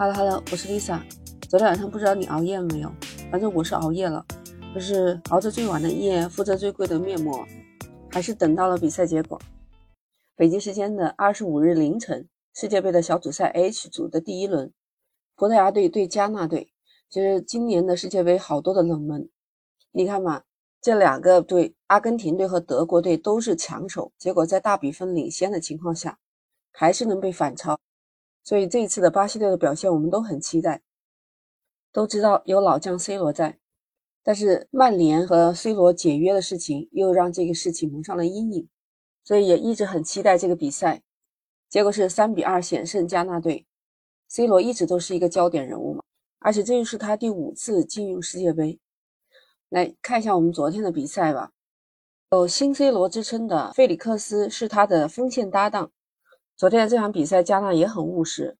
Hello Hello，我是 Lisa。昨天晚上不知道你熬夜了没有？反正我是熬夜了，就是熬着最晚的夜，敷着最贵的面膜，还是等到了比赛结果。北京时间的二十五日凌晨，世界杯的小组赛 H 组的第一轮，葡萄牙队对加纳队。其实今年的世界杯好多的冷门，你看嘛，这两个队，阿根廷队和德国队都是强手，结果在大比分领先的情况下，还是能被反超。所以这一次的巴西队的表现，我们都很期待。都知道有老将 C 罗在，但是曼联和 C 罗解约的事情又让这个事情蒙上了阴影，所以也一直很期待这个比赛。结果是三比二险胜加纳队，C 罗一直都是一个焦点人物嘛，而且这又是他第五次进入世界杯。来看一下我们昨天的比赛吧，有新 C 罗之称的费里克斯是他的锋线搭档。昨天这场比赛，加纳也很务实。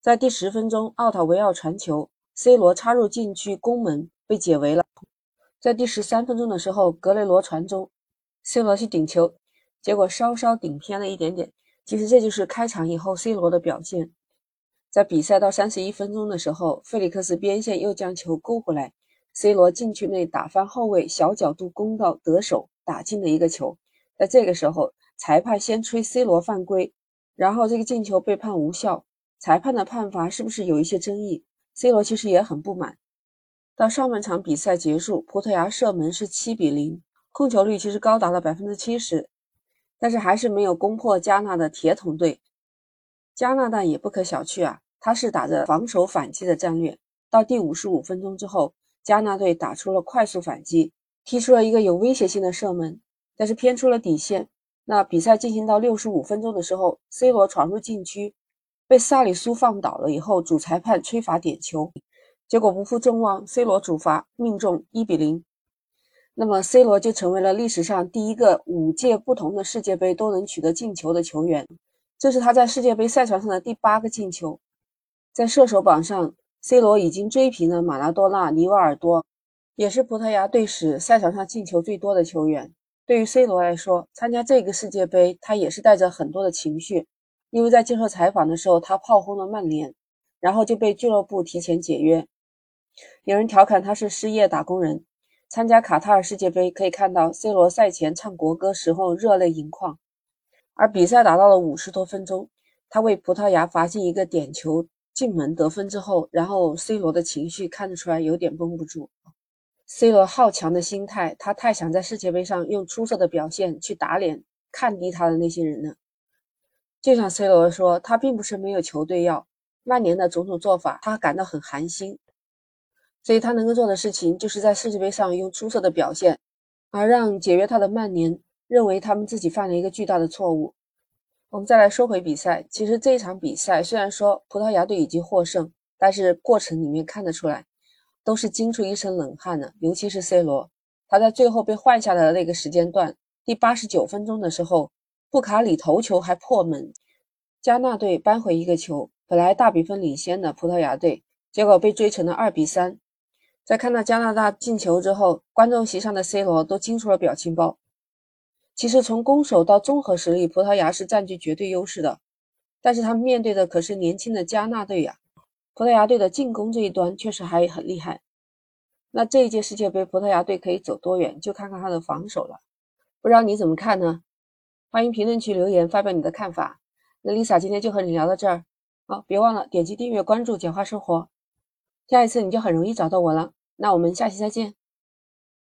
在第十分钟，奥塔维奥传球，C 罗插入禁区攻门被解围了。在第十三分钟的时候，格雷罗传中，C 罗去顶球，结果稍稍顶偏了一点点。其实这就是开场以后 C 罗的表现。在比赛到三十一分钟的时候，费利克斯边线又将球勾回来，C 罗禁区内打翻后卫，小角度攻到得手，打进了一个球。在这个时候，裁判先吹 C 罗犯规。然后这个进球被判无效，裁判的判罚是不是有一些争议？C 罗其实也很不满。到上半场比赛结束，葡萄牙射门是七比零，控球率其实高达了百分之七十，但是还是没有攻破加纳的铁桶队。加拿大也不可小觑啊，他是打着防守反击的战略。到第五十五分钟之后，加纳队打出了快速反击，踢出了一个有威胁性的射门，但是偏出了底线。那比赛进行到六十五分钟的时候，C 罗闯入禁区，被萨里苏放倒了以后，主裁判吹罚点球，结果不负众望，C 罗主罚命中，一比零。那么 C 罗就成为了历史上第一个五届不同的世界杯都能取得进球的球员，这是他在世界杯赛场上的第八个进球。在射手榜上，C 罗已经追平了马拉多纳、尼瓦尔多，也是葡萄牙队史赛场上进球最多的球员。对于 C 罗来说，参加这个世界杯，他也是带着很多的情绪，因为在接受采访的时候，他炮轰了曼联，然后就被俱乐部提前解约。有人调侃他是失业打工人。参加卡塔尔世界杯，可以看到 C 罗赛前唱国歌时候热泪盈眶，而比赛打到了五十多分钟，他为葡萄牙罚进一个点球进门得分之后，然后 C 罗的情绪看得出来有点绷不住。C 罗好强的心态，他太想在世界杯上用出色的表现去打脸看低他的那些人了。就像 C 罗说，他并不是没有球队要，曼联的种种做法他感到很寒心，所以他能够做的事情就是在世界杯上用出色的表现，而让解约他的曼联认为他们自己犯了一个巨大的错误。我们再来说回比赛，其实这一场比赛虽然说葡萄牙队已经获胜，但是过程里面看得出来。都是惊出一身冷汗的，尤其是 C 罗，他在最后被换下来的那个时间段，第八十九分钟的时候，布卡里头球还破门，加纳队扳回一个球，本来大比分领先的葡萄牙队，结果被追成了二比三。在看到加拿大进球之后，观众席上的 C 罗都惊出了表情包。其实从攻守到综合实力，葡萄牙是占据绝对优势的，但是他们面对的可是年轻的加纳队呀。葡萄牙队的进攻这一端确实还很厉害，那这一届世界杯葡萄牙队可以走多远，就看看他的防守了。不知道你怎么看呢？欢迎评论区留言发表你的看法。那 Lisa 今天就和你聊到这儿，好，别忘了点击订阅关注简化生活，下一次你就很容易找到我了。那我们下期再见。